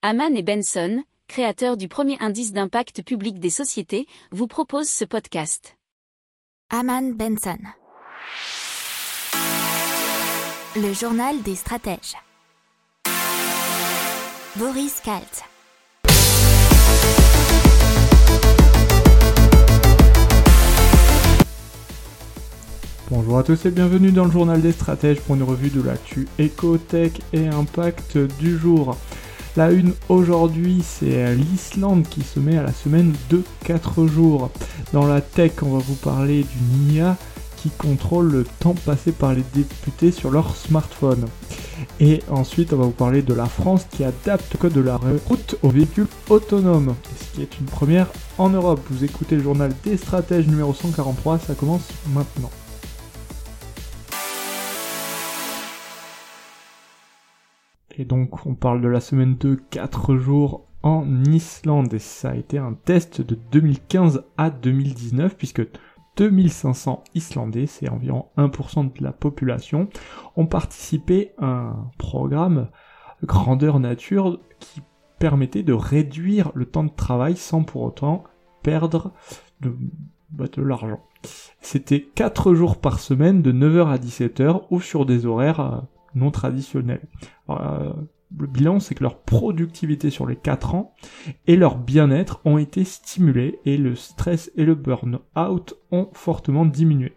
Haman et Benson, créateurs du premier indice d'impact public des sociétés, vous proposent ce podcast. Haman Benson. Le journal des stratèges. Boris Kalt. Bonjour à tous et bienvenue dans le journal des stratèges pour une revue de l'actu éco-tech et impact du jour. La une aujourd'hui, c'est l'Islande qui se met à la semaine de 4 jours. Dans la tech, on va vous parler d'une IA qui contrôle le temps passé par les députés sur leur smartphone. Et ensuite, on va vous parler de la France qui adapte le code de la route aux véhicules autonomes, ce qui est une première en Europe. Vous écoutez le journal des stratèges numéro 143, ça commence maintenant. Et donc on parle de la semaine de 4 jours en Islande et ça a été un test de 2015 à 2019 puisque 2500 Islandais, c'est environ 1% de la population, ont participé à un programme grandeur nature qui permettait de réduire le temps de travail sans pour autant perdre de, bah, de l'argent. C'était 4 jours par semaine de 9h à 17h ou sur des horaires euh, non traditionnels. Euh, le bilan, c'est que leur productivité sur les 4 ans et leur bien-être ont été stimulés et le stress et le burn-out ont fortement diminué.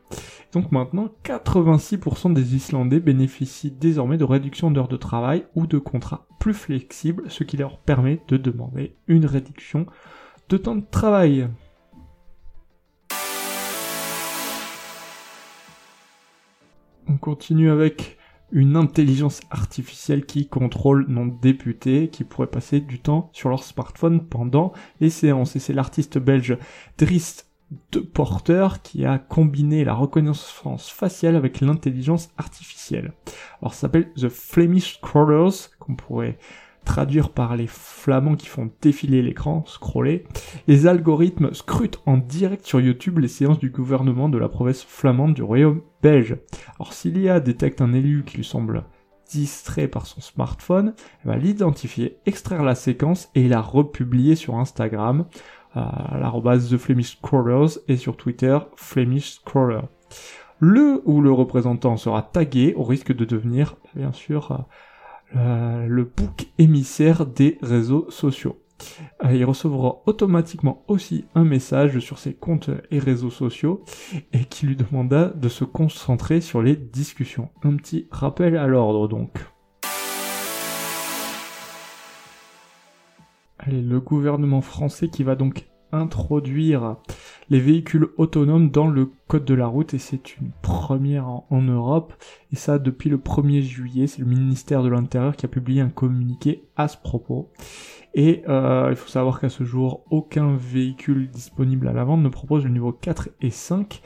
Donc maintenant, 86% des Islandais bénéficient désormais de réduction d'heures de travail ou de contrats plus flexibles, ce qui leur permet de demander une réduction de temps de travail. On continue avec une intelligence artificielle qui contrôle nos députés qui pourraient passer du temps sur leur smartphone pendant les séances. Et c'est l'artiste belge Drist de Porter qui a combiné la reconnaissance faciale avec l'intelligence artificielle. Alors ça s'appelle The Flemish Crawlers, qu'on pourrait traduire par les flamands qui font défiler l'écran, scroller, les algorithmes scrutent en direct sur YouTube les séances du gouvernement de la province flamande du royaume belge. Alors s'il y a détecte un élu qui lui semble distrait par son smartphone, elle va l'identifier, extraire la séquence et la republier sur Instagram à l'arrobase The Flemish Scrollers et sur Twitter Flemish Scroller. Le ou le représentant sera tagué au risque de devenir, bien sûr, euh, le bouc émissaire des réseaux sociaux. Euh, il recevra automatiquement aussi un message sur ses comptes et réseaux sociaux et qui lui demanda de se concentrer sur les discussions. Un petit rappel à l'ordre donc. Allez, le gouvernement français qui va donc introduire les véhicules autonomes dans le code de la route et c'est une première en, Europe. Et ça depuis le 1er juillet c'est le ministère de l'Intérieur qui a publié un communiqué à ce propos. Et euh, il faut savoir qu'à ce jour aucun véhicule disponible à la vente ne propose le niveau 4 et 5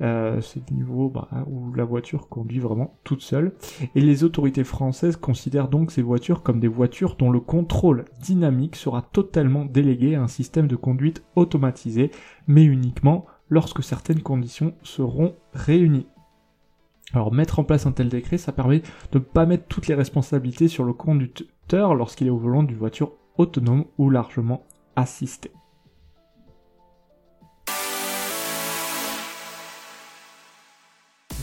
euh, c'est le niveau bah, où la voiture conduit vraiment toute seule. Et les autorités françaises considèrent donc ces voitures comme des voitures dont le contrôle dynamique sera totalement délégué à un système de conduite automatisé, mais uniquement lorsque certaines conditions seront réunies. Alors mettre en place un tel décret, ça permet de ne pas mettre toutes les responsabilités sur le conducteur lorsqu'il est au volant d'une voiture autonome ou largement assistée.